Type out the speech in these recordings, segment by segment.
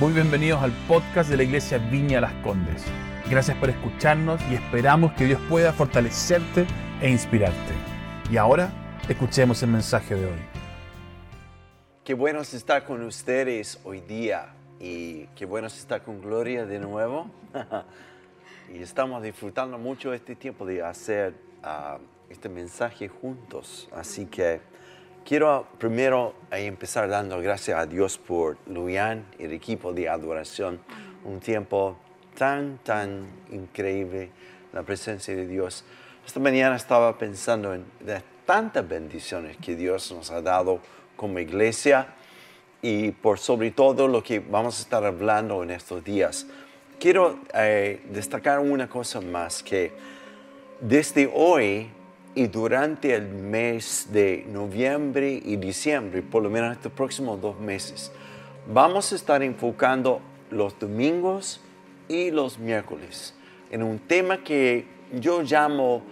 Muy bienvenidos al podcast de la Iglesia Viña Las Condes. Gracias por escucharnos y esperamos que Dios pueda fortalecerte e inspirarte. Y ahora, escuchemos el mensaje de hoy. Qué bueno es estar con ustedes hoy día y qué bueno es estar con Gloria de nuevo. y estamos disfrutando mucho este tiempo de hacer ah, este mensaje juntos. Así que quiero primero empezar dando gracias a Dios por Luian y el equipo de adoración. Un tiempo tan, tan increíble, la presencia de Dios. Esta mañana estaba pensando en las tantas bendiciones que Dios nos ha dado como iglesia y por sobre todo lo que vamos a estar hablando en estos días. Quiero eh, destacar una cosa más, que desde hoy y durante el mes de noviembre y diciembre, por lo menos estos próximos dos meses, vamos a estar enfocando los domingos y los miércoles en un tema que yo llamo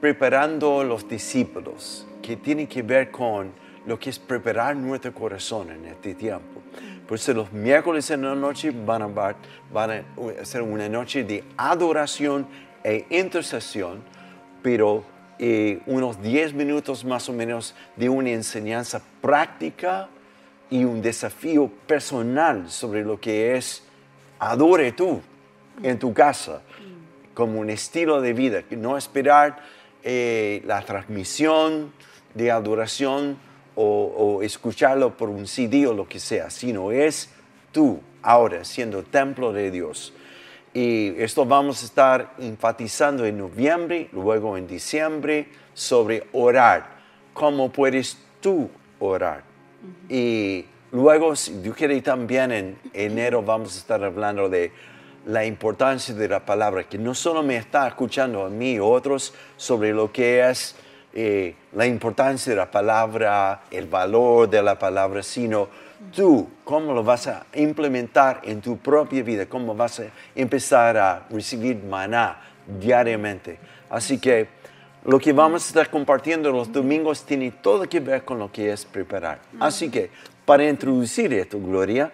preparando los discípulos, que tiene que ver con lo que es preparar nuestro corazón en este tiempo. Por eso los miércoles en la noche van a, van a ser una noche de adoración e intercesión, pero eh, unos 10 minutos más o menos de una enseñanza práctica y un desafío personal sobre lo que es adore tú en tu casa como un estilo de vida, no esperar eh, la transmisión de adoración o, escucharlo por un CD o lo que sea, sino es tú ahora siendo templo de Dios. Y esto vamos a estar enfatizando en noviembre, luego en diciembre, sobre orar. ¿Cómo puedes tú orar? Y luego, si Dios quiere, también en enero vamos a estar hablando de la importancia de la palabra, que no solo me está escuchando a mí o otros sobre lo que es eh, la importancia de la palabra, el valor de la palabra, sino tú, cómo lo vas a implementar en tu propia vida, cómo vas a empezar a recibir maná diariamente. Así que lo que vamos a estar compartiendo los domingos tiene todo que ver con lo que es preparar. Así que para introducir esto, Gloria,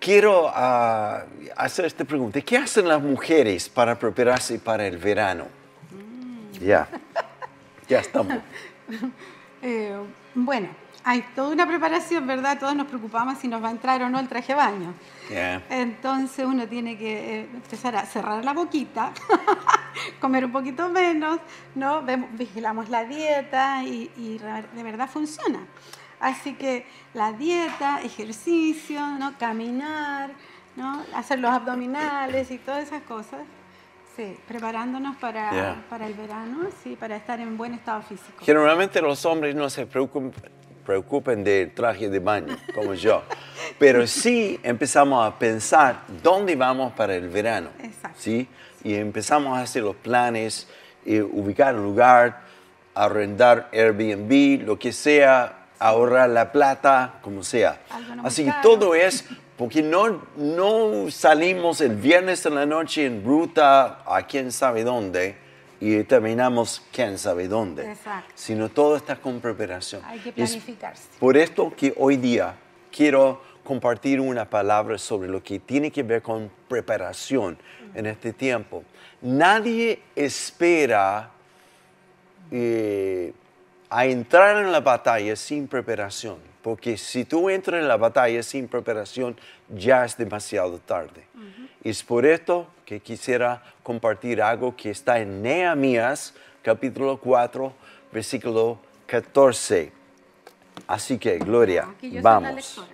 quiero ah, hacer esta pregunta. ¿Qué hacen las mujeres para prepararse para el verano? Mm. Ya, ya estamos. Eh, bueno, hay toda una preparación, ¿verdad? Todos nos preocupamos si nos va a entrar o no el traje de baño. Entonces uno tiene que eh, empezar a cerrar la boquita, comer un poquito menos, ¿no? vigilamos la dieta y, de verdad funciona. Así que la dieta, ejercicio, ¿no? caminar, ¿no? hacer los abdominales y todas esas cosas. Sí, preparándonos para, para el verano, sí, para estar en buen estado físico. Generalmente los hombres no se preocupan, preocupen del traje de baño, como yo. Pero sí empezamos a pensar dónde vamos para el verano. Exacto. ¿sí? Y empezamos a hacer los planes, y ubicar un lugar, arrendar Airbnb, lo que sea, ahorrar la plata, como sea. Así que todo es porque no, no salimos el viernes en la noche en ruta a quién sabe dónde y terminamos quién sabe dónde. Exacto. Sino todo está con preparación. Hay que planificarse. por esto que hoy día quiero compartir una palabra sobre lo que tiene que ver con preparación en este tiempo. Nadie espera eh, a entrar en la batalla sin preparación, porque si tú entras en la batalla sin preparación, ya es demasiado tarde. Es por esto que quisiera compartir algo que está en Nehemías, capítulo 4, versículo 14. Así que, Gloria, vamos.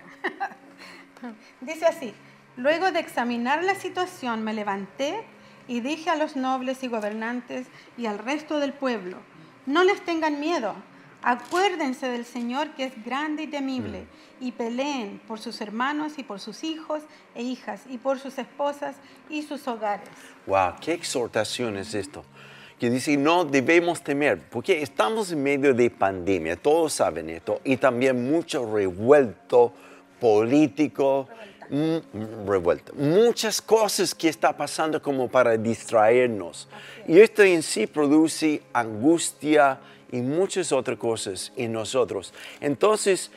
Dice así, luego de examinar la situación me levanté y dije a los nobles y gobernantes y al resto del pueblo, no les tengan miedo Acuérdense del Señor que es grande y temible mm. y peleen por sus hermanos y por sus hijos e hijas y por sus esposas y sus hogares. Wow, qué exhortación es esto. Que dice, no debemos temer, porque estamos en medio de pandemia, todos saben esto, y también mucho revuelto político, mm, revuelto. Muchas cosas que está pasando como para distraernos. Y esto en sí produce angustia, y muchas otras cosas en nosotros. Entonces,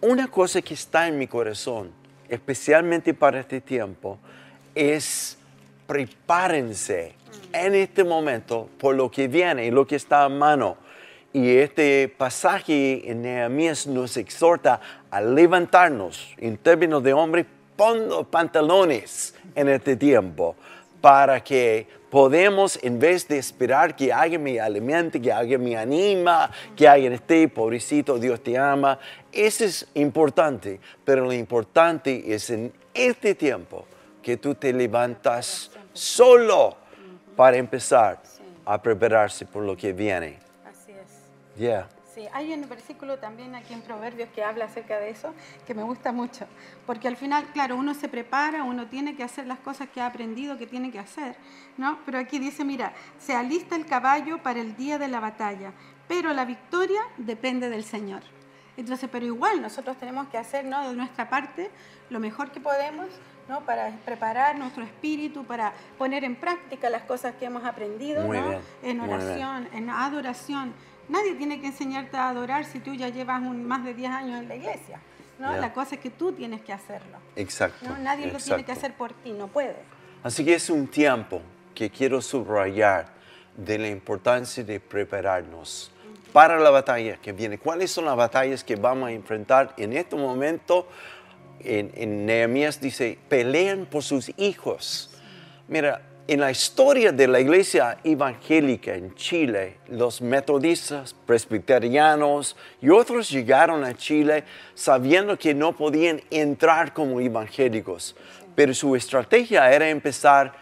una cosa que está en mi corazón especialmente para este tiempo, es prepárense en este momento por lo que viene y lo que está a mano. Y este pasaje en Nehemías nos exhorta a levantarnos en términos de hombre, pon pantalones en este tiempo para que podemos, en vez de esperar que alguien me alimente, que alguien me anima, que alguien esté, pobrecito, Dios te ama, eso es importante, pero lo importante es en este tiempo que tú te levantas solo para empezar a prepararse por lo que viene. Así es. Yeah. Sí, hay un versículo también aquí en Proverbios que habla acerca de eso, que me gusta mucho, porque al final, claro, uno se prepara, uno tiene que hacer las cosas que ha aprendido que tiene que hacer, ¿no? Pero aquí dice, mira, se alista el caballo para el día de la batalla, pero la victoria depende del Señor. Entonces, pero igual nosotros tenemos que hacer, ¿no? De nuestra parte lo mejor que podemos, ¿no? Para preparar nuestro espíritu, para poner en práctica las cosas que hemos aprendido, ¿no? En oración, en adoración Nadie tiene que enseñarte a adorar si tú ya llevas más de 10 años en la iglesia. ¿no? La cosa es que tú tienes que hacerlo. Exacto. Nadie lo tiene que hacer por ti, no puede. Así que es un tiempo que quiero subrayar de la importancia de prepararnos para la batalla que viene. ¿Cuáles son las batallas que vamos a enfrentar en este momento? En, en Nehemías dice, peleen por sus hijos. Mira, en la historia de la iglesia evangélica en Chile, los metodistas, presbiterianos y otros llegaron a Chile sabiendo que no podían entrar como evangélicos, pero su estrategia era empezar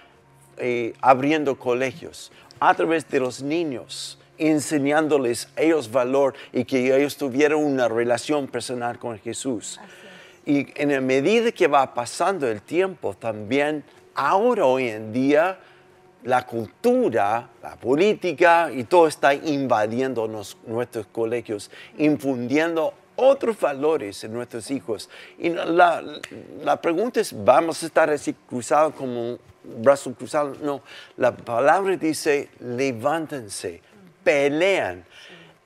eh, abriendo colegios a través de los niños enseñándoles ellos valor y que ellos tuvieran una relación personal con Jesús. Y en la medida que va pasando el tiempo, también ahora hoy en día la cultura, la política y todo está invadiendo nuestros colegios, infundiendo otros valores en nuestros hijos. Y la, la, pregunta es, ¿vamos a estar así cruzados como un brazo cruzado? No, la palabra dice, levántense, pelean.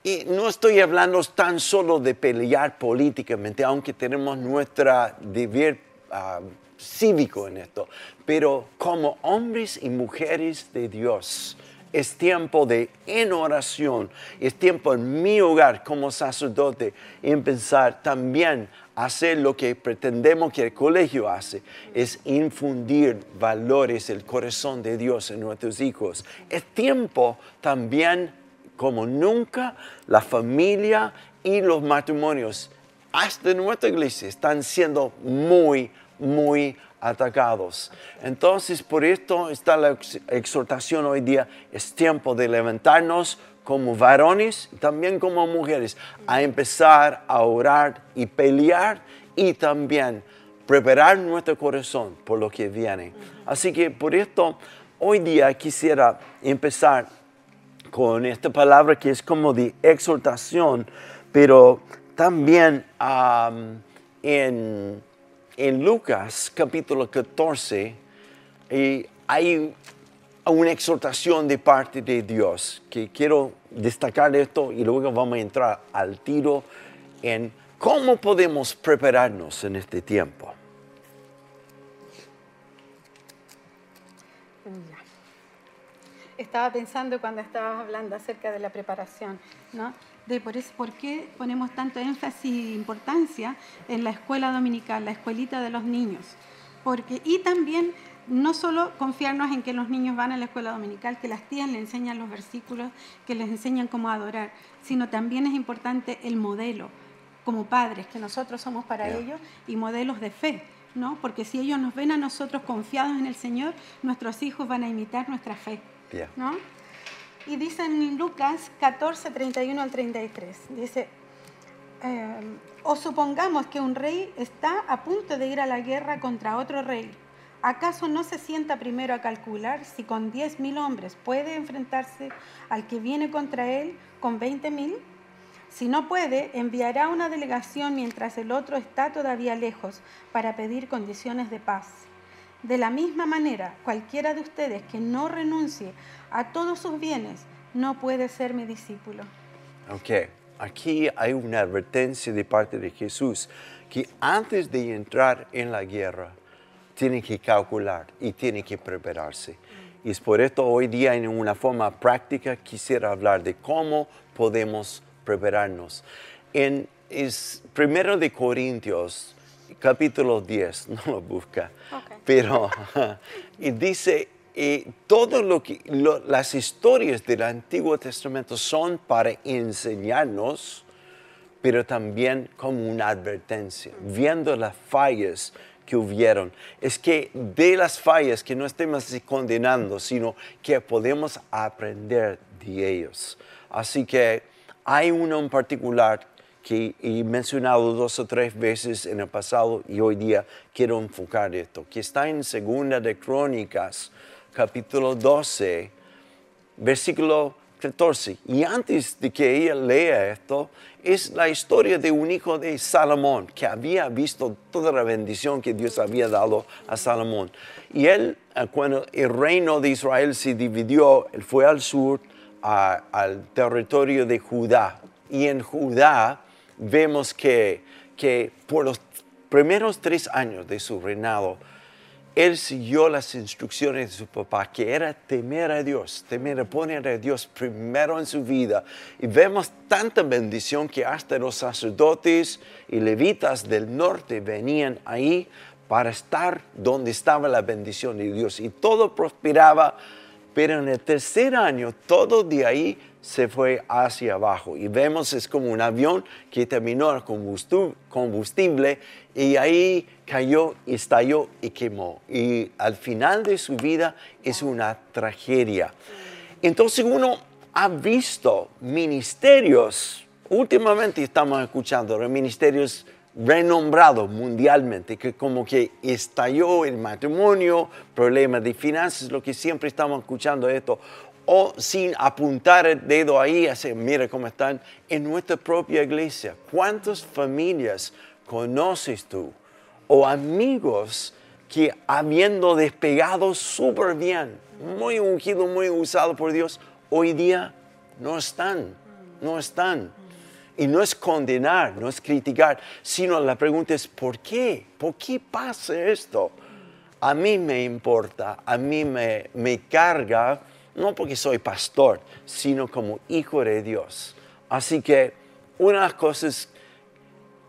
Y no estoy hablando tan solo de pelear políticamente, aunque tenemos nuestra deber ah, cívico en esto, pero como hombres y mujeres de Dios, es tiempo de en oración, es tiempo en mi hogar como sacerdote empezar también a hacer lo que pretendemos que el colegio hace, es infundir valores, el corazón de Dios en nuestros hijos. Es tiempo también como nunca la familia y los matrimonios hasta nuestra iglesia están siendo muy muy atacados. Entonces, por esto está la exhortación hoy día, es tiempo de levantarnos como varones, también como mujeres, a empezar a orar y pelear y también preparar nuestro corazón por lo que viene. Así que por esto, hoy día quisiera empezar con esta palabra que es como de exhortación, pero también en en Lucas capítulo 14 hay una exhortación de parte de Dios que quiero destacar esto y luego vamos a entrar al tiro en cómo podemos prepararnos en este tiempo. Estaba pensando cuando estabas hablando acerca de la preparación, ¿no? De por, eso, por qué ponemos tanto énfasis e importancia en la escuela dominical, la escuelita de los niños. Porque, y también no solo confiarnos en que los niños van a la escuela dominical, que las tías les enseñan los versículos, que les enseñan cómo adorar, sino también es importante el modelo como padres, que nosotros somos para ellos y modelos de fe, ¿no? Porque si ellos nos ven a nosotros confiados en el Señor, nuestros hijos van a imitar nuestra fe, ¿no? Y dice en Lucas 14, 31 al 33, dice, eh, o supongamos que un rey está a punto de ir a la guerra contra otro rey. ¿Acaso no se sienta primero a calcular si con 10.000 hombres puede enfrentarse al que viene contra él con 20.000? Si no puede, enviará una delegación mientras el otro está todavía lejos para pedir condiciones de paz. De la misma manera, cualquiera de ustedes que no renuncie a todos sus bienes no puede ser mi discípulo. Ok, aquí hay una advertencia de parte de Jesús que antes de entrar en la guerra, tiene que calcular y tiene que prepararse. Y es por esto hoy día en una forma práctica quisiera hablar de cómo podemos prepararnos. En es primero de Corintios, capítulo 10, no lo busca, pero y dice, y todo lo que las historias del Antiguo Testamento son para enseñarnos, pero también como una advertencia, viendo las fallas que hubieron. Es que de las fallas que no estemos condenando, sino que podemos aprender de ellos. Así que hay uno en particular que he mencionado dos o tres veces en el pasado y hoy día quiero enfocar esto, que está en Segunda de Crónicas, capítulo 12, versículo 14. Y antes de que ella lea esto, es la historia de un hijo de Salomón que había visto toda la bendición que Dios había dado a Salomón. Y él, eh, cuando el reino de Israel se dividió, él fue al sur, al territorio de Judá. Y en Judá vemos que, que por los primeros tres años de su reinado, él siguió las instrucciones de su papá, que era temer a Dios, temer, poner a Dios primero en su vida. Y vemos tanta bendición que hasta los sacerdotes y levitas del norte venían ahí para estar donde estaba la bendición de Dios. Y todo prosperaba, pero en el tercer año todo de ahí se fue hacia abajo. Y vemos es como un avión que terminó el combustible y ahí cayó, estalló y quemó. Y al final de su vida es una tragedia. Entonces uno ha visto ministerios, últimamente estamos escuchando los ministerios renombrados mundialmente, que como que estalló el matrimonio, problemas de finanzas, lo que siempre estamos escuchando esto o sin apuntar el dedo ahí, así, mira cómo están, en nuestra propia iglesia. ¿Cuántas familias conoces tú o amigos que habiendo despegado súper bien, muy ungido, muy usado por Dios, hoy día no están, no están? Y no es condenar, no es criticar, sino la pregunta es, ¿por qué? ¿Por qué pasa esto? A mí me importa, a mí me, me carga no porque soy pastor, sino como hijo de Dios. Así que una de las cosas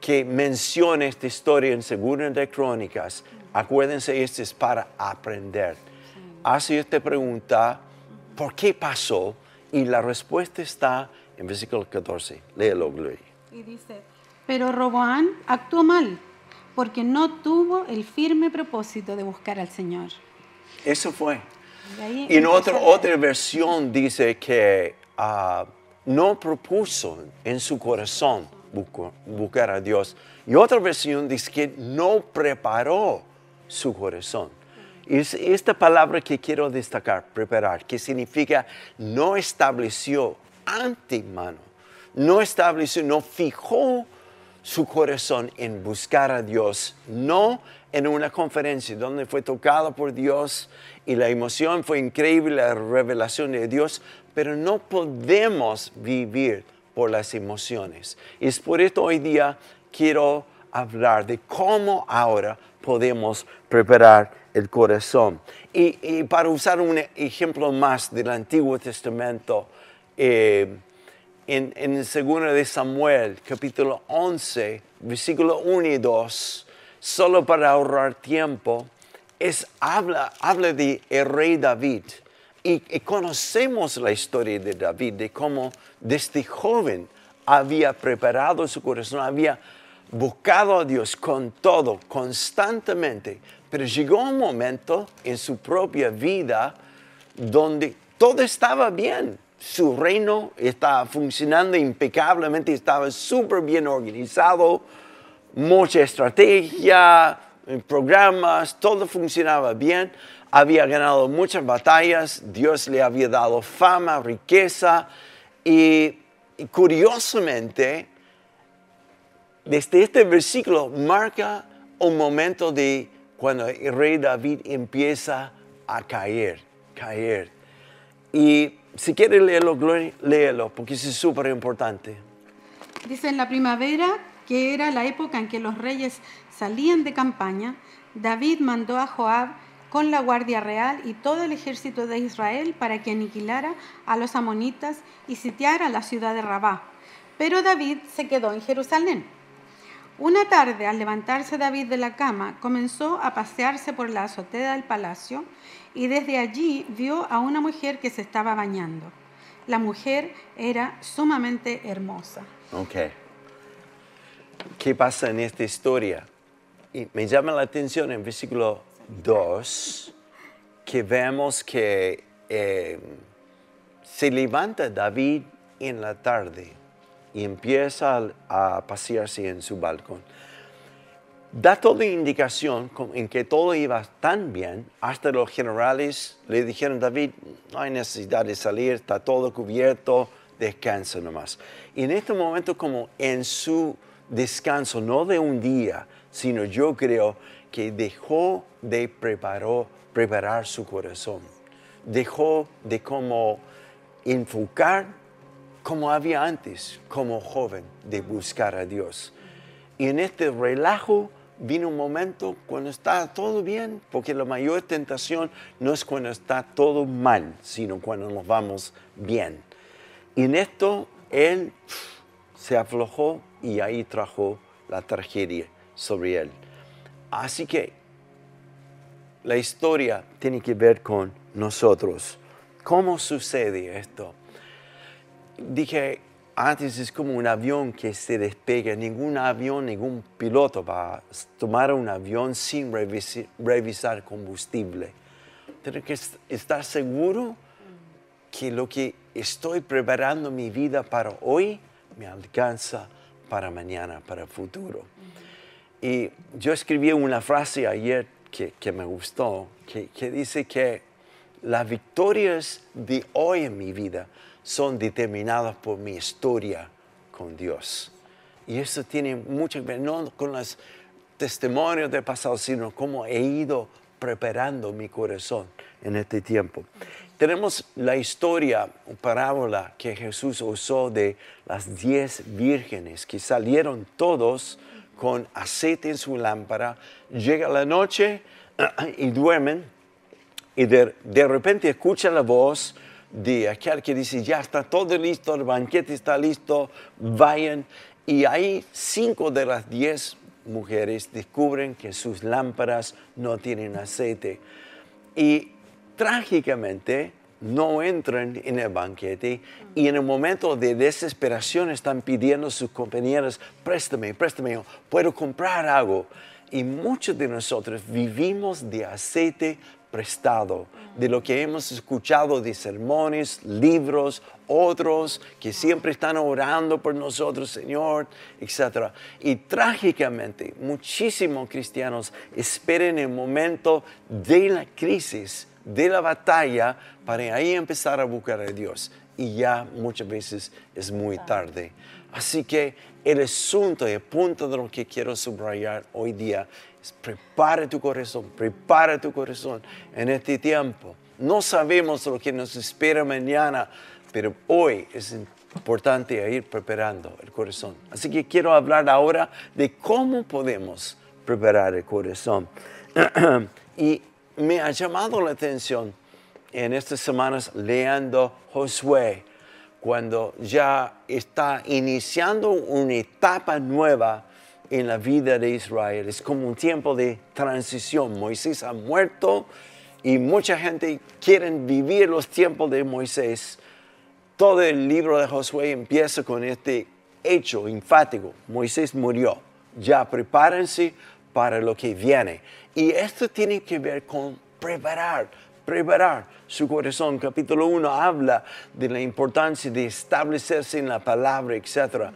que menciona esta historia en Segunda de Crónicas, acuérdense, esto es para aprender. Hace esta pregunta, ¿por qué pasó? Y la respuesta está en versículo 14. Léelo, Gloria. Y dice, pero Roboán actuó mal, porque no tuvo el firme propósito de buscar al Señor. Eso fue. Y en otra, otra versión dice que ah, no propuso en su corazón buscar a Dios. Y otra versión dice que no preparó su corazón. Y es esta palabra que quiero destacar, preparar, que significa no estableció antemano, no estableció, no fijó su corazón en buscar a Dios, no en una conferencia donde fue tocado por Dios y la emoción fue increíble, la revelación de Dios, pero no podemos vivir por las emociones. Y es por esto hoy día quiero hablar de cómo ahora podemos preparar el corazón. Y, para usar un ejemplo más del Antiguo Testamento, eh, en, en el segundo de Samuel, capítulo 11, versículo 1 y 2, solo para ahorrar tiempo, es, habla, habla de el rey David. Y, conocemos la historia de David, de cómo desde joven había preparado su corazón, había buscado a Dios con todo, constantemente. Pero llegó un momento en su propia vida donde todo estaba bien. Su reino estaba funcionando impecablemente, estaba súper bien organizado, mucha estrategia, programas, todo funcionaba bien, había ganado muchas batallas, Dios le había dado fama, riqueza y, curiosamente, desde este versículo marca un momento de cuando el rey David empieza a caer, caer. Y si quiere leerlo, léelo, porque es súper importante. Dice, en la primavera que era la época en que los reyes salían de campaña, David mandó a Joab con la Guardia Real y todo el ejército de Israel para que aniquilara a los amonitas y sitiara la ciudad de Rabá. Pero David se quedó en Jerusalén. Una tarde, al levantarse David de la cama, comenzó a pasearse por la azotea del palacio y desde allí vio a una mujer que se estaba bañando. La mujer era sumamente hermosa. Ok. ¿Qué pasa en esta historia? Y me llama la atención en versículo 2 que vemos que eh, se levanta David en la tarde y empieza a pasearse en su balcón. Da toda indicación en que todo iba tan bien, hasta los generales le dijeron, David, no hay necesidad de salir, está todo cubierto, descansa nomás. Y en este momento, como en su descanso, no de un día, sino yo creo que dejó de preparar su corazón, dejó de como enfocar como había antes, como joven, de buscar a Dios. Y en este relajo vino un momento cuando está todo bien, porque la mayor tentación no es cuando está todo mal, sino cuando nos vamos bien. Y en esto él se aflojó y ahí trajo la tragedia sobre él. Así que la historia tiene que ver con nosotros. ¿Cómo sucede esto? dije, antes es como un avión que se despega. Ningún avión, ningún piloto va a tomar un avión sin revisar, combustible. Tengo que estar seguro que lo que estoy preparando mi vida para hoy me alcanza para mañana, para el futuro. Y yo escribí una frase ayer que, me gustó, que, que dice que las victorias de hoy en mi vida son determinadas por mi historia con Dios. Y eso tiene mucho que ver, no con los testimonios del pasado, sino cómo he ido preparando mi corazón en este tiempo. Tenemos la historia, parábola que Jesús usó de las diez vírgenes que salieron todos con aceite en su lámpara, llega la noche y duermen y de, de repente escucha la voz de aquel que dice, ya está todo listo, el banquete está listo, vayan. Y ahí cinco de las diez mujeres descubren que sus lámparas no tienen aceite. Y trágicamente no entran en el banquete y en el momento de desesperación están pidiendo a sus compañeros, préstame, préstame, puedo comprar algo. Y muchos de nosotros vivimos de aceite prestado, de lo que hemos escuchado de sermones, libros, otros que siempre están orando por nosotros, Señor, etc. Y trágicamente, muchísimos cristianos esperan el momento de la crisis, de la batalla, para ahí empezar a buscar a Dios. Y ya muchas veces es muy tarde. Así que el asunto y el punto de lo que quiero subrayar hoy día prepara tu corazón, prepara tu corazón en este tiempo. No sabemos lo que nos espera mañana, pero hoy es importante ir preparando el corazón. Así que quiero hablar ahora de cómo podemos preparar el corazón. y me ha llamado la atención en estas semanas leyendo Josué, cuando ya está iniciando una etapa nueva en la vida de Israel. Es como un tiempo de transición. Moisés ha muerto y mucha gente quiere vivir los tiempos de Moisés. Todo el libro de Josué empieza con este hecho enfático. Moisés murió. Ya prepárense para lo que viene. Y esto tiene que ver con preparar, preparar su corazón. Capítulo 1 habla de la importancia de establecerse en la palabra, etc.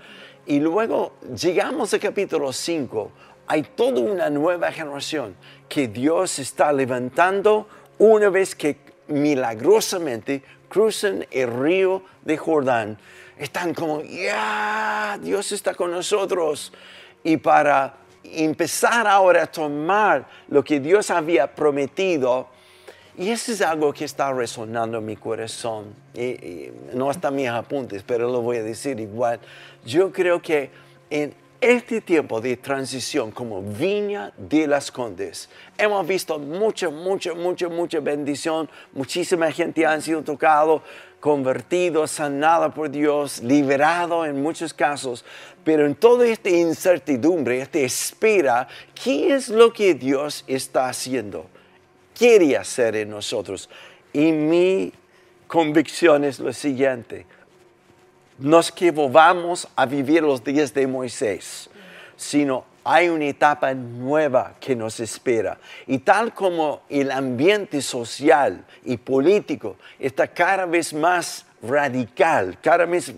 Y luego llegamos al capítulo 5. Hay toda una nueva generación que Dios está levantando una vez que milagrosamente cruzan el río de Jordán. Están como, ya, Dios está con nosotros. Y para empezar ahora a tomar lo que Dios había prometido, y eso es algo que está resonando en mi corazón. Y, no está mis apuntes, pero lo voy a decir igual. Yo creo que en este tiempo de transición como viña de las condes, hemos visto mucha, mucha, mucha, mucha bendición. Muchísima gente ha sido tocado, convertido, sanada por Dios, liberado en muchos casos. Pero en toda esta incertidumbre, esta espera, ¿qué es lo que Dios está haciendo? Quiere hacer en nosotros. Y mi convicción es lo siguiente nos que vamos a vivir los días de Moisés, sino hay una etapa nueva que nos espera. Y tal como el ambiente social y político está cada vez más radical, cada vez,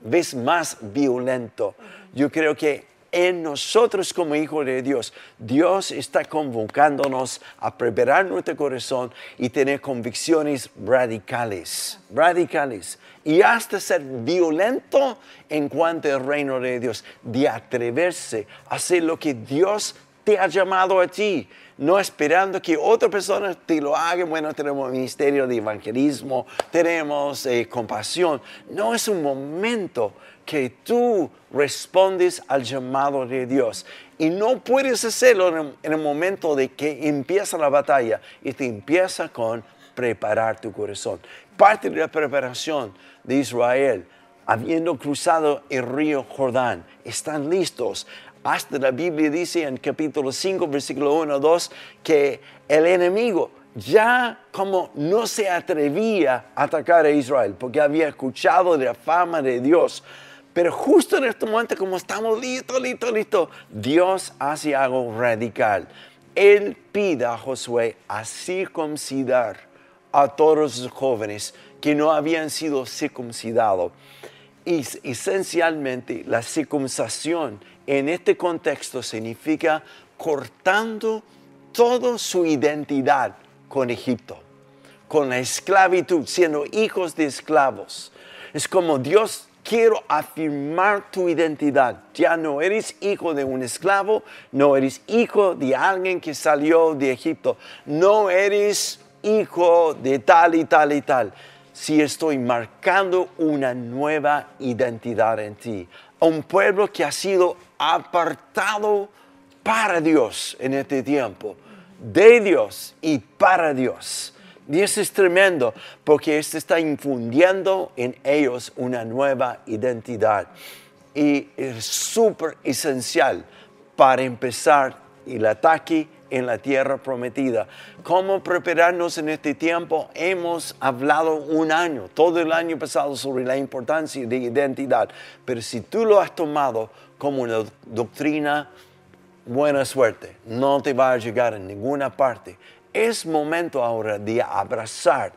vez más violento, yo creo que en nosotros como hijos de Dios, Dios está convocándonos a preparar nuestro corazón y tener convicciones radicales, radicales. Y hasta ser violento en cuanto al reino de Dios, de atreverse a hacer lo que Dios te ha llamado a ti, no esperando que otra persona te lo haga. Bueno, tenemos ministerio de evangelismo, tenemos eh, compasión. No es un momento que tú respondes al llamado de Dios. Y no puedes hacerlo en el momento de que empieza la batalla y te empieza con preparar tu corazón. Parte de la preparación de Israel, habiendo cruzado el río Jordán, están listos. Hasta la Biblia dice en capítulo 5, versículo 1, 2, que el enemigo ya como no se atrevía a atacar a Israel, porque había escuchado la fama de Dios, pero justo en este momento, como estamos listos, listos, listos, Dios hace algo radical. Él pide a Josué a circuncidar a todos los jóvenes que no habían sido circuncidados. Y esencialmente la circuncisión en este contexto significa cortando toda su identidad con Egipto, con la esclavitud, siendo hijos de esclavos. Es como Dios quiero afirmar tu identidad. Ya no eres hijo de un esclavo, no eres hijo de alguien que salió de Egipto, no eres hijo de tal y tal y tal. Si estoy marcando una nueva identidad en ti, un pueblo que ha sido apartado para Dios en este tiempo, de Dios y para Dios. Y eso es tremendo porque esto está infundiendo en ellos una nueva identidad. Y es súper esencial para empezar el ataque en la tierra prometida. ¿Cómo prepararnos en este tiempo? Hemos hablado un año, todo el año pasado, sobre la importancia de identidad. Pero si tú lo has tomado como una doctrina, buena suerte. No te va a llegar en ninguna parte es momento ahora de abrazar.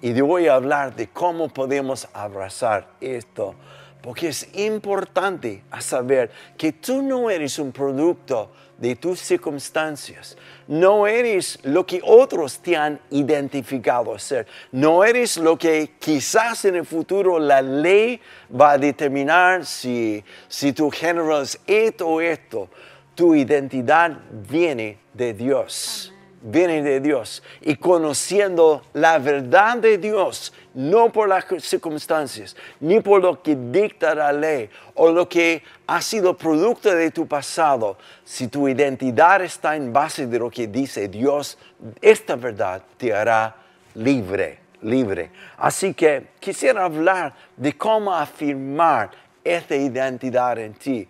Y yo voy a hablar de cómo podemos abrazar esto. Porque es importante saber que tú no eres un producto de tus circunstancias. No eres lo que otros te han identificado a ser. No eres lo que quizás en el futuro la ley va a determinar si, si tu género es esto o esto. Tu identidad viene de Dios viene de Dios y conociendo la verdad de Dios, no por las circunstancias, ni por lo que dicta la ley o lo que ha sido producto de tu pasado, si tu identidad está en base de lo que dice Dios, esta verdad te hará libre, libre. Así que quisiera hablar de cómo afirmar esta identidad en ti.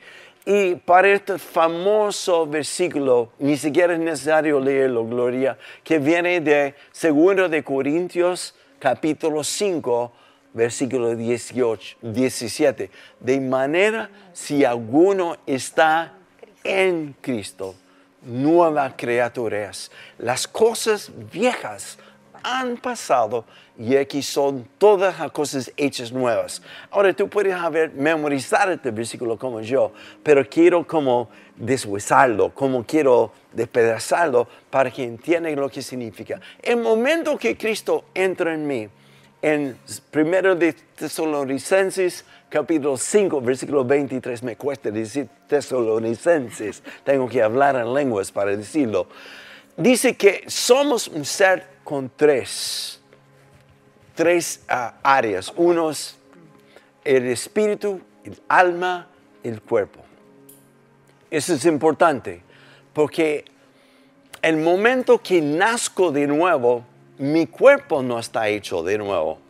Y para este famoso versículo, ni siquiera es necesario leerlo, Gloria, que viene de 2 de Corintios capítulo 5, versículo 18, 17. De manera, si alguno está en Cristo, nueva criatura es. Las cosas viejas han pasado y aquí son todas las cosas hechas nuevas. Ahora tú puedes haber memorizado este versículo como yo, pero quiero como deshuesarlo, como quiero despedazarlo para que entiendan lo que significa. El momento que Cristo entra en mí, en 1 de Tesalonicenses capítulo 5, versículo 23, me cuesta decir tesalonicenses, tengo que hablar en lenguas para decirlo. Dice que somos un ser con tres, tres ah, áreas. Uno es el espíritu, el alma, el cuerpo. Eso es importante, porque el momento que nazco de nuevo, mi cuerpo no está hecho de nuevo.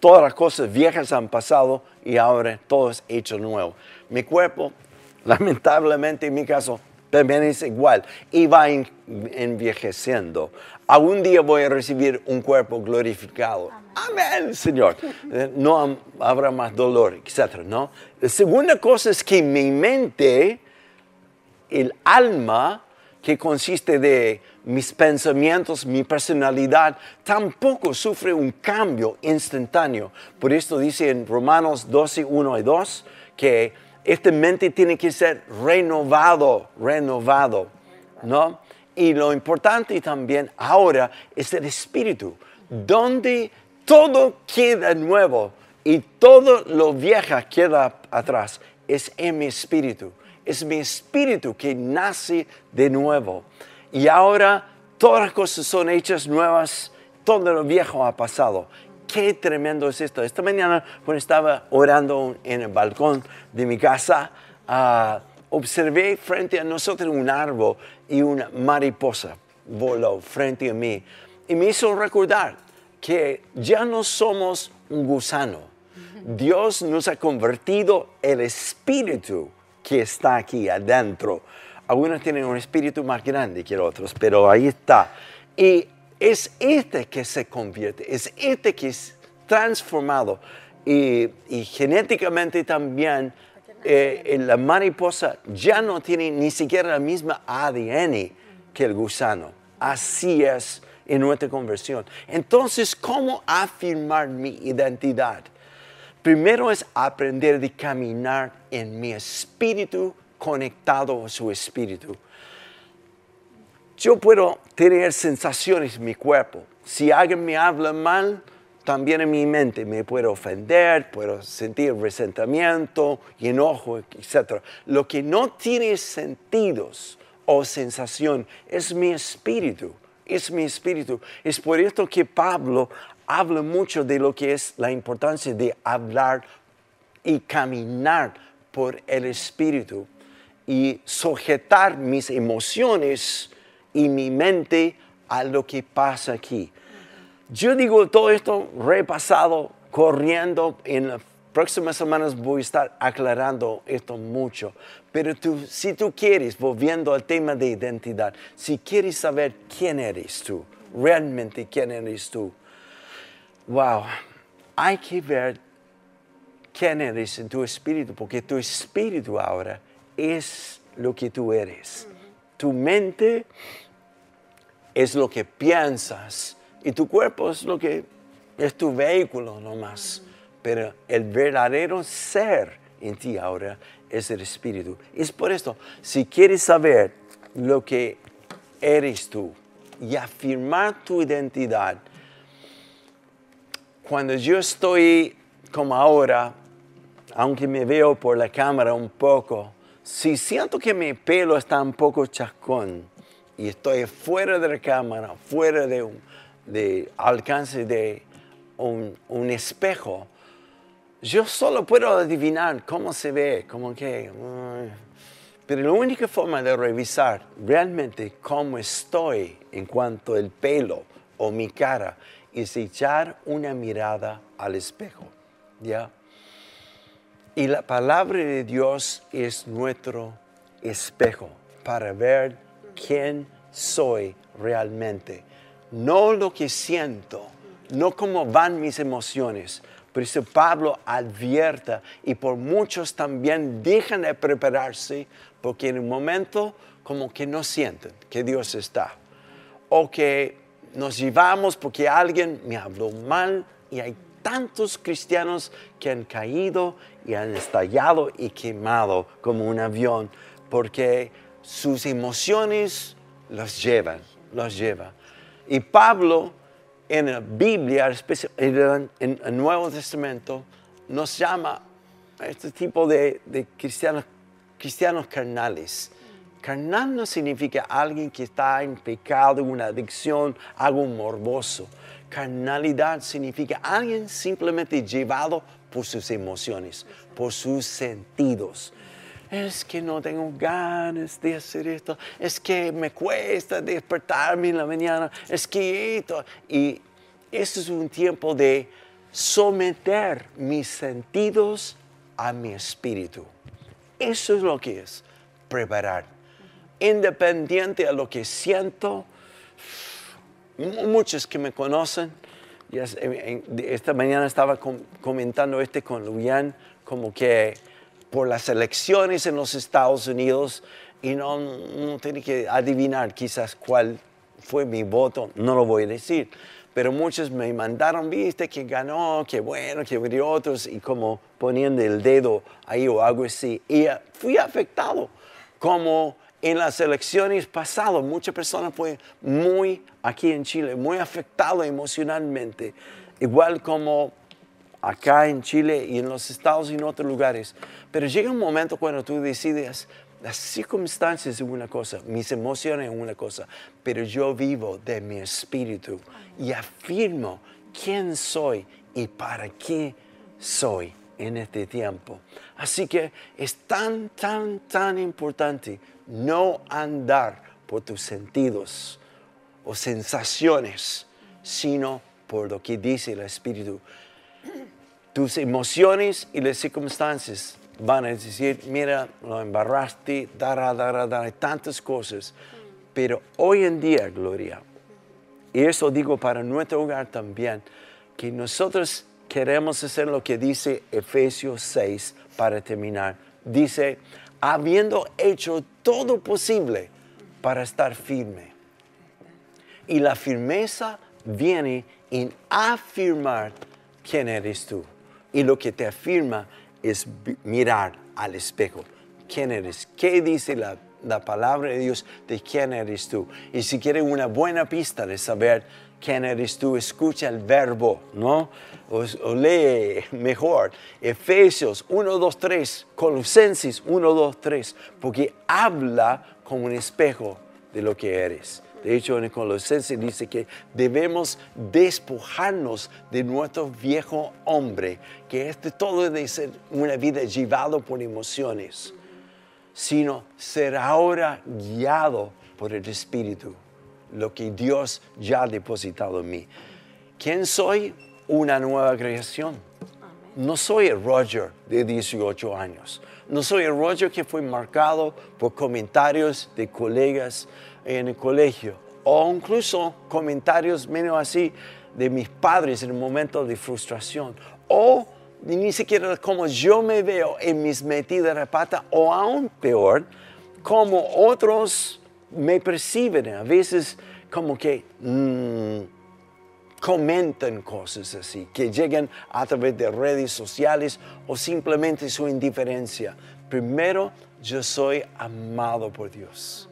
Todas las cosas viejas han pasado y ahora todo es hecho nuevo. Mi cuerpo, lamentablemente en mi caso, también es igual y va envejeciendo. Algún día voy a recibir un cuerpo glorificado. Amén, Señor. Eh, no habrá más dolor, etc. ¿no? La segunda cosa es que mi mente, el alma, que consiste de mis pensamientos, mi personalidad, tampoco sufre un cambio instantáneo. Por esto dice en Romanos 12, 1 y 2 que esta mente tiene que ser renovado, renovado, ¿no? Y lo importante también ahora es el espíritu, donde todo queda nuevo y todo lo viejo queda atrás. Es en mi espíritu, es mi espíritu que nace de nuevo. Y ahora todas las cosas son hechas nuevas, todo lo viejo ha pasado qué tremendo es esto. Esta mañana, cuando estaba orando en el balcón de mi casa, ah, observé frente a nosotros un árbol y una mariposa voló frente a mí. Y me hizo recordar que ya no somos un gusano. Dios nos ha convertido el espíritu que está aquí adentro. Algunos tienen un espíritu más grande que otros, pero ahí está. Y es este que se convierte, es este que es transformado. Y, genéticamente también eh, la mariposa ya no tiene ni siquiera la misma ADN que el gusano. Así es en nuestra conversión. Entonces, ¿cómo afirmar mi identidad? Primero es aprender a caminar en mi espíritu conectado a su espíritu. Yo puedo tener sensaciones en mi cuerpo. Si alguien me habla mal, también en mi mente me puedo ofender, puedo sentir resentimiento y enojo, etc. Lo que no tiene sentidos o sensación es mi espíritu, es mi espíritu. Es por esto que Pablo habla mucho de lo que es la importancia de hablar y caminar por el espíritu y sujetar mis emociones y mi mente a lo que pasa aquí. Yo digo todo esto repasado, corriendo, en las próximas semanas voy a estar aclarando esto mucho. Pero tú, si tú quieres, volviendo al tema de identidad, si quieres saber quién eres tú, realmente quién eres tú, wow, hay que ver quién eres en tu espíritu, porque tu espíritu ahora es lo que tú eres. Tu mente es lo que piensas y tu cuerpo es lo que es tu vehículo nomás. Pero el verdadero ser en ti ahora es el espíritu. Es por esto, si quieres saber lo que eres tú y afirmar tu identidad, cuando yo estoy como ahora, aunque me veo por la cámara un poco, si siento que mi pelo está un poco chascón y estoy fuera de la cámara, fuera de un, de alcance de un, espejo, yo solo puedo adivinar cómo se ve, como que... pero la única forma de revisar realmente cómo estoy en cuanto al pelo o mi cara es echar una mirada al espejo. ¿Ya? Y la palabra de Dios es nuestro espejo para ver quién soy realmente no lo que siento, no cómo van mis emociones. Por eso Pablo advierta y por muchos también dejan de prepararse porque en un momento como que no sienten que Dios está. O que nos llevamos porque alguien me habló mal y hay tantos cristianos que han caído y han estallado y quemado como un avión porque sus emociones los llevan, los llevan. Y Pablo en la Biblia, en el Nuevo Testamento, nos llama a este tipo de, cristianos, cristianos carnales. Carnal no significa alguien que está en pecado, una adicción, algo morboso. Carnalidad significa alguien simplemente llevado por sus emociones, por sus sentidos. Es que no tengo ganas de hacer esto, es que me cuesta despertarme en la mañana, es que esto. Y este es un tiempo de someter mis sentidos a mi espíritu. Eso es lo que es preparar. Independiente a lo que siento, muchos que me conocen, esta mañana estaba comentando este con Luyan, como que por las elecciones en los Estados Unidos, y no, no tiene que adivinar quizás cuál fue mi voto, no lo voy a decir, pero muchos me mandaron, viste, que ganó, que bueno, que hubo otros, y como poniendo el dedo ahí o algo así. Y fui afectado, como en las elecciones pasadas, muchas personas fue muy, aquí en Chile, muy afectado emocionalmente, igual como acá en Chile y en los Estados y en otros lugares. Pero llega un momento cuando tú decides, las circunstancias es una cosa, mis emociones es una cosa, pero yo vivo de mi espíritu y afirmo quién soy y para qué soy en este tiempo. Así que es tan, tan, tan importante no andar por tus sentidos o sensaciones, sino por lo que dice el Espíritu. Tus emociones y las circunstancias van a decir, mira, lo embarraste, dará, dará, dará, tantas cosas. Pero hoy en día, Gloria, y eso digo para nuestro hogar también, que nosotros queremos hacer lo que dice Efesios 6 para terminar. Dice, habiendo hecho todo posible para estar firme. Y la firmeza viene en afirmar quién eres tú. Y lo que te afirma es mirar al espejo. ¿Quién eres? ¿Qué dice la, palabra de Dios de quién eres tú? Y si quieres una buena pista de saber quién eres tú, escucha el verbo, ¿no? O, lee mejor Efesios 1, 2, 3, Colosenses 1, 2, 3, porque habla como un espejo de lo que eres. De hecho, en el Colosenses dice que debemos despojarnos de nuestro viejo hombre, que este todo debe ser una vida llevada por emociones, sino ser ahora guiado por el Espíritu, lo que Dios ya ha depositado en mí. ¿Quién soy? Una nueva creación. No soy el Roger de 18 años. No soy el Roger que fue marcado por comentarios de colegas en el colegio. O incluso comentarios menos así de mis padres en un momento de frustración. O ni siquiera como yo me veo en mis metidas de pata o aún peor como otros me perciben a veces como que mm, comentan cosas así que llegan a través de redes sociales o simplemente su indiferencia. Primero yo soy amado por Dios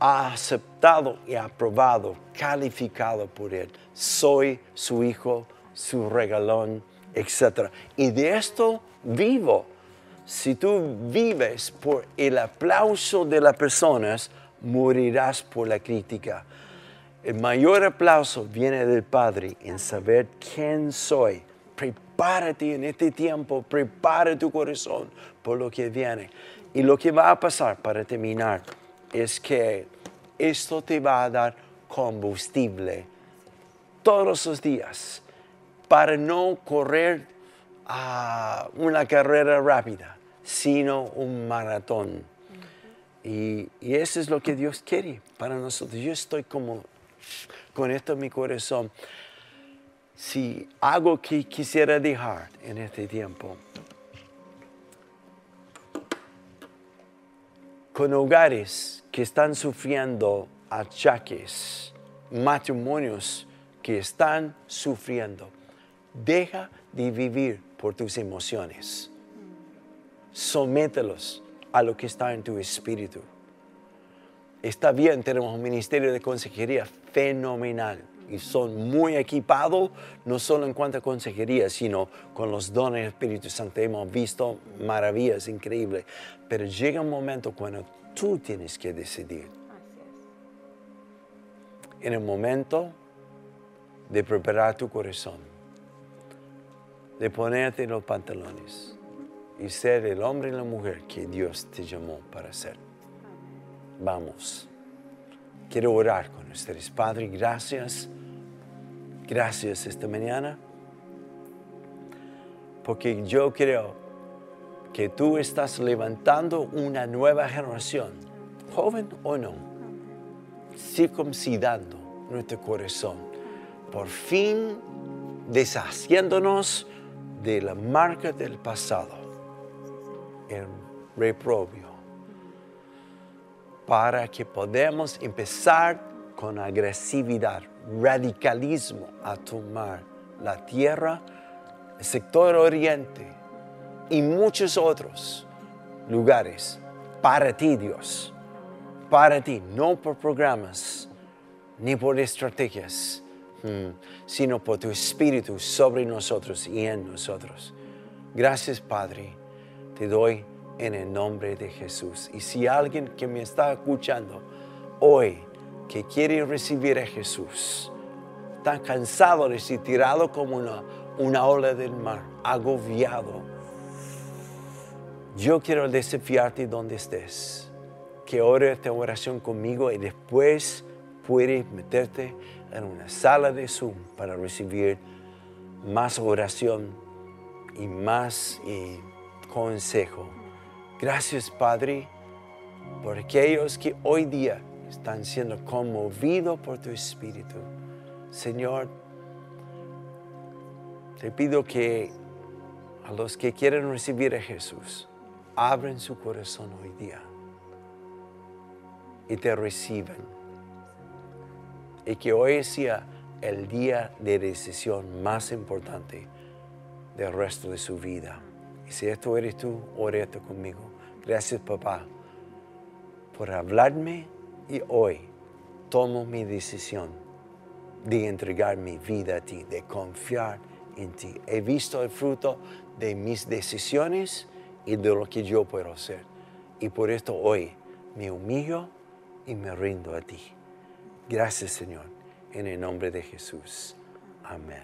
aceptado y aprobado, calificado por Él. Soy su hijo, su regalón, etc. Y de esto vivo. Si tú vives por el aplauso de las personas, morirás por la crítica. El mayor aplauso viene del Padre en saber quién soy. Prepárate en este tiempo, prepara tu corazón por lo que viene. Y lo que va a pasar para terminar es que esto te va a dar combustible todos los días para no correr a una carrera rápida, sino un maratón. Y, eso es lo que Dios quiere para nosotros. Yo estoy como con esto en mi corazón. Si algo que quisiera dejar en este tiempo, con hogares que están sufriendo achaques, matrimonios que están sufriendo. Deja de vivir por tus emociones. Somételos a lo que está en tu espíritu. Está bien, tenemos un ministerio de consejería fenomenal y son muy equipados, no solo en cuanto a consejería, sino con los dones del Espíritu Santo. Hemos visto maravillas increíbles, pero llega un momento cuando tú tienes que decidir. En el momento de preparar tu corazón, de ponerte los pantalones y ser el hombre y la mujer que Dios te llamó para ser. Vamos. Quiero orar con ustedes. Padre, gracias. Gracias esta mañana. Porque yo creo que tú estás levantando una nueva generación, joven o no, circuncidando nuestro corazón. Por fin deshaciéndonos de la marca del pasado, el reprobio, para que podamos empezar con agresividad, radicalismo a tomar la tierra, el sector oriente y muchos otros lugares para ti, Dios, para ti, no por programas ni por estrategias, mm, sino por tu espíritu sobre nosotros y en nosotros. Gracias, Padre, te doy en el nombre de Jesús. Y si alguien que me está escuchando hoy, que quiere recibir a Jesús, tan cansado de ser tirado como una, una ola del mar, agobiado, yo quiero desafiarte donde estés, que ore esta oración conmigo y después puedes meterte en una sala de Zoom para recibir más oración y más eh, consejo. Gracias, Padre, por aquellos que hoy día están siendo conmovidos por tu Espíritu. Señor, te pido que a los que quieren recibir a Jesús, abren su corazón hoy día y te reciban. Y que hoy sea el día de decisión más importante del resto de su vida. Y si esto eres tú, ore esto conmigo. Gracias, papá, por hablarme y hoy tomo mi decisión de entregar mi vida a ti, de confiar en ti. He visto el fruto de mis decisiones y de lo que yo puedo hacer. Y por esto hoy me humillo y me rindo a ti. Gracias Señor, en el nombre de Jesús. Amén.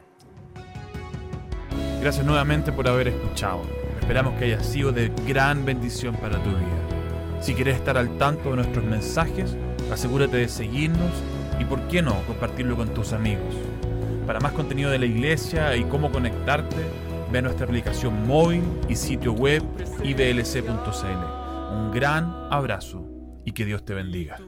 Gracias nuevamente por haber escuchado. Esperamos que haya sido de gran bendición para tu vida. Si quieres estar al tanto de nuestros mensajes, asegúrate de seguirnos y, por qué no, compartirlo con tus amigos. Para más contenido de la iglesia y cómo conectarte, ve nuestra aplicación móvil y sitio web iblc.cl. Un gran abrazo y que Dios te bendiga.